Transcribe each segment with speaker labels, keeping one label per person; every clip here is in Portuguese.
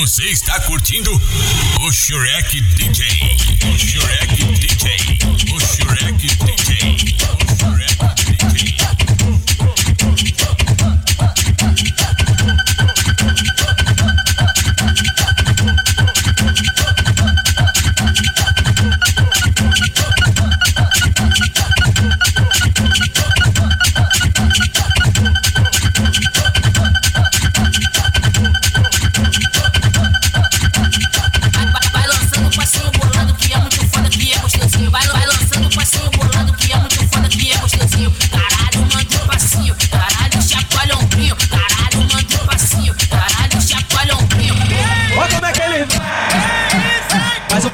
Speaker 1: Você está curtindo o Shrek DJ. O Shrek DJ. O Shrek DJ. O Shrek DJ.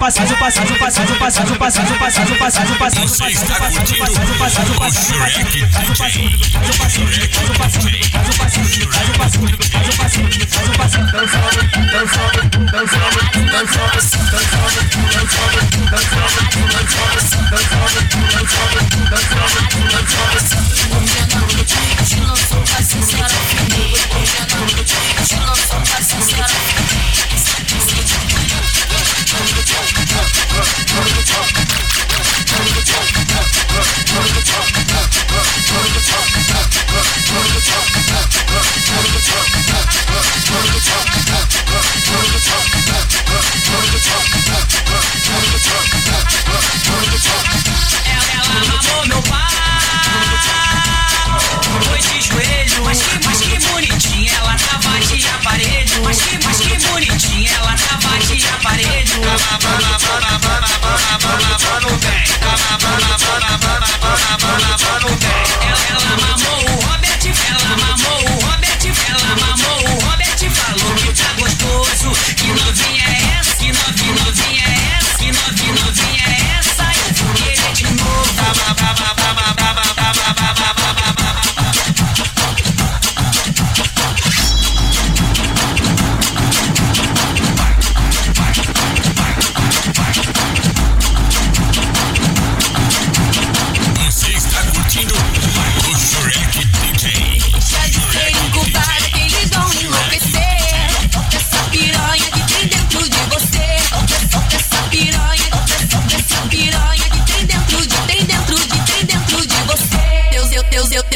Speaker 2: Faz o passo, faz o passo, faz o passo, faz o passo, faz o passo, faz o passo, faz o o passo,
Speaker 1: Você está curtindo
Speaker 2: o passo, faz o
Speaker 1: o
Speaker 2: passo,
Speaker 1: Shrek DJ.
Speaker 2: faz o passo, faz o passo, faz o passo, faz o passo, faz o passo, faz o passo, faz o passo, dançando, dançando, dançando, dançando, dançando, dançando, dançando,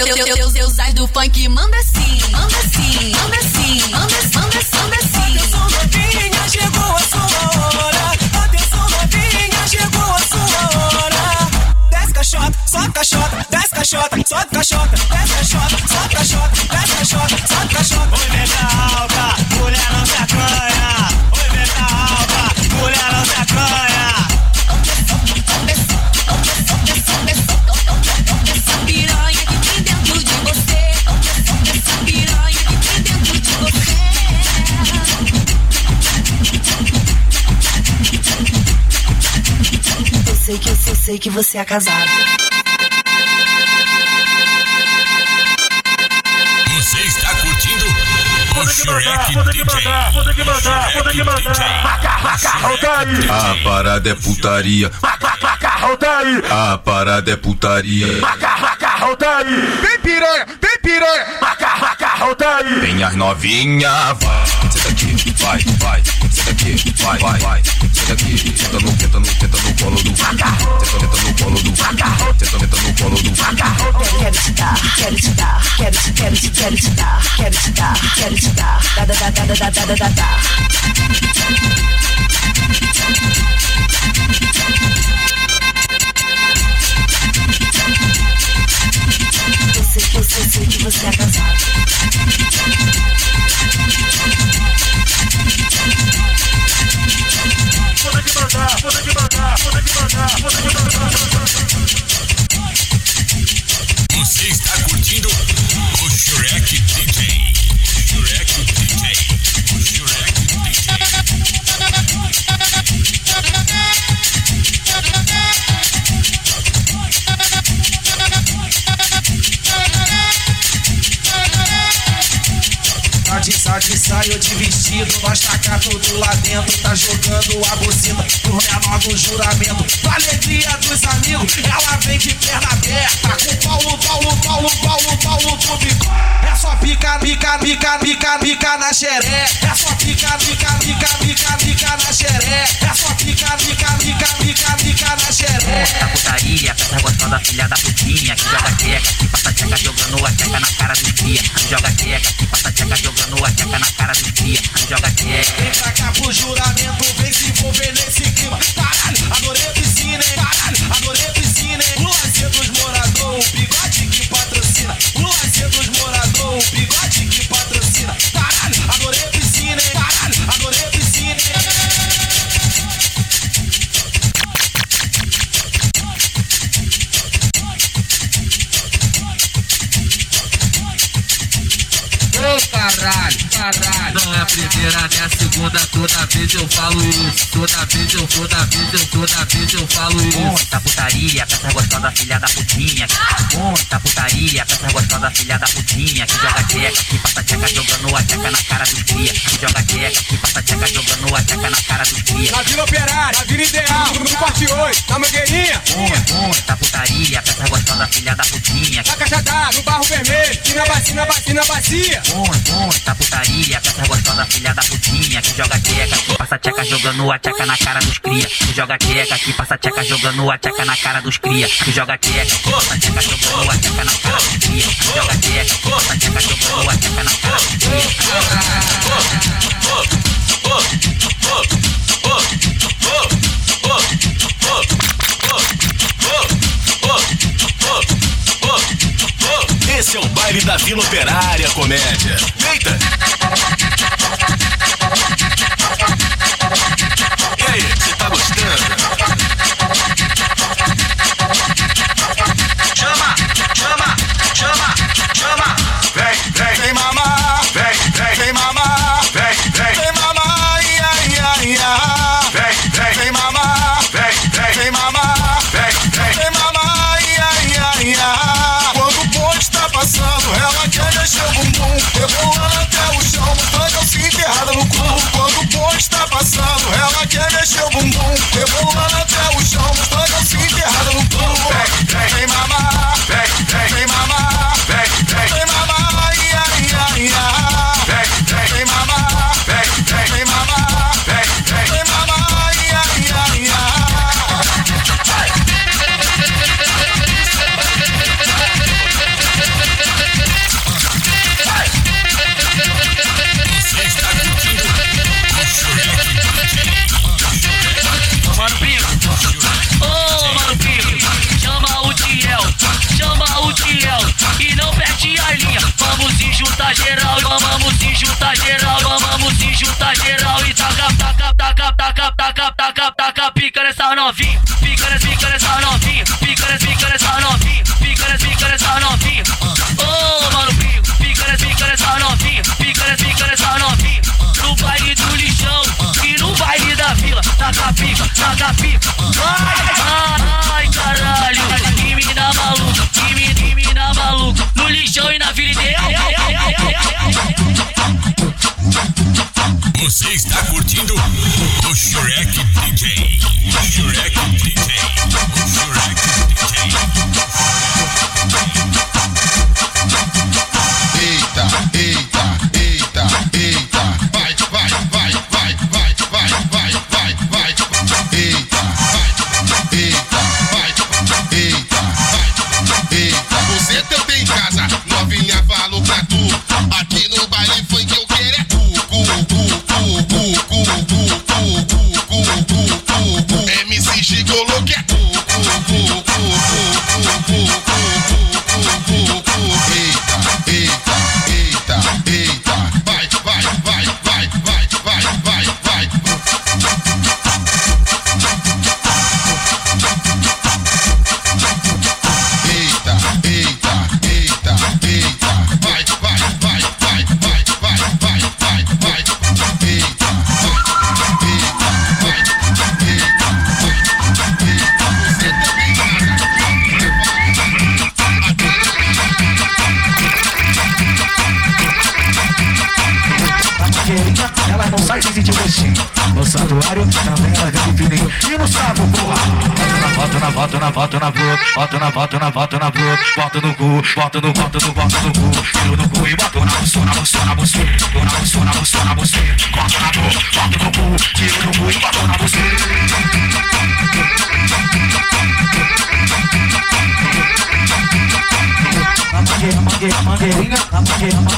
Speaker 3: Teu, Deus, teu, teus do funk manda sim, manda sim,
Speaker 4: sei, que você é casado.
Speaker 1: Você está curtindo o Shrek DJ.
Speaker 2: Vou que mandar, vou que mandar. Macarrão tá aí.
Speaker 5: A parada é putaria,
Speaker 2: Macarrão tá aí.
Speaker 5: a parada é putaria.
Speaker 2: Macarrão tá aí. Vem piranha, vem piranha. Macarrão tá aí.
Speaker 5: Vem as novinha, vai. Senta aqui, vai, vai. Senta aqui, vai, vai, vai. Senta aqui, senta no
Speaker 4: da da da. Eu sei, eu que você é
Speaker 6: cansado. Saiu de vestido, nós taca tá tudo lá dentro. Tá jogando a bocina pro renova o juramento. Pra alegria dos amigos, ela vem de perna aberta. Com Paulo, Paulo, Paulo, Paulo, Paulo, clube. É só pica, pica, pica, pica, pica na xeré. É só pica, pica, pica, pica, pica na xeré. É só pica, pica, pica, pica, pica na xeré. Putaria, peça da filha da putinha, que joga queca, que Joga tcheca, passa tcheca, jogando a tcheca na cara do dia. Joga tcheca. Vem pra cá pro
Speaker 7: jurado. Caralho, caralho.
Speaker 8: Não é a primeira nem a segunda, toda vez eu falo isso. Toda vez eu, toda vez eu, toda vez eu falo isso.
Speaker 9: Muita putaria, essa gostosa filha da putinha. Muita putaria, pra essa gostosa filha da putinha. Que joga tcheca, que passa tcheca jogando a tcheca na cara dos cria. Que joga tcheca, que passa tcheca jogando a tcheca na cara dos cria.
Speaker 7: Na Vila Operária, na Vila Ideal, no Forte 8, na Mangueirinha,
Speaker 9: Muita, muita putaria, pra essa gostosa filha da putinha.
Speaker 7: na Caixa d'Água, no Barro Vermelho, e na bacia, na bacia, na bacia.
Speaker 9: Muita, muita putaria, pra essa gostosa filha da putinha. Que joga tcheca, que passa tcheca jogando a tcheca na cara dos cria. Que joga tcheca, que passa tcheca jogando a tcheca na cara dos cria. Que joga tcheca, que passa tcheca jogando a tcheca na cara dos cria. Na.
Speaker 10: Esse é o baile da Vila Operária Comédia. Eita!
Speaker 11: Geral, vamos se juntar geral e taca, taca, taca, taca, taca, taca, taca, pica nessa novinha, pica nessa, pica nessa novinha, pica nessa, pica nessa novinha, pica nessa, pica nessa novinha. Ô Mano Pico, pica nessa, pica nessa novinha, pica nessa, pica nessa novinha. No baile do lixão e no baile da vila, taca pica, taca pica. Ai,
Speaker 10: Você está curtindo o Shurek DJ. O Shurek DJ. O
Speaker 6: santuário, também ela vem de fininho. E no sapo, porra.
Speaker 7: Bota na bota na bota na boca, bota na bota na bota na boca, bota no cu, bota no bota no bota no cu, tiro no cu e bota na buço na buço na buço, na buço na buço na buço, bota na boca, bota no cu, tiro no cu e bota na buço.
Speaker 6: A mangueira, mangueira, mangueirinha,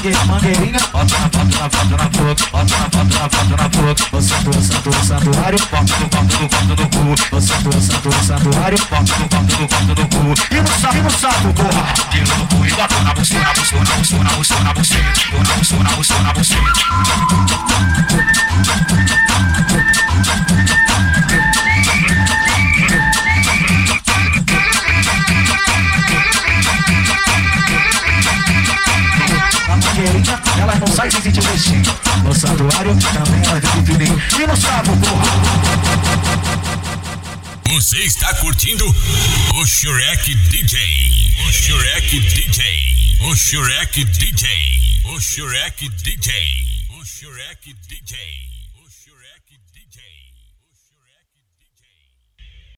Speaker 6: a mangueira, mangueirinha.
Speaker 7: bota na bota na bota na boca, bota na bota na bota na boca, o santo, santo, santuário, bota no bota no bota no cu, o santo, santo, santuário, bota no bota no bota no cu, e no saco, e no saco, porra, tira no cu e bota na buceta, na buceta, na buceta, na buceta, na buceta, na No santuário também ela vem fininho. E no saco, porra.
Speaker 1: Você está curtindo o Shrek DJ. O Shrek DJ. O Shrek DJ. O Shrek DJ. O Shrek DJ. O Shrek DJ.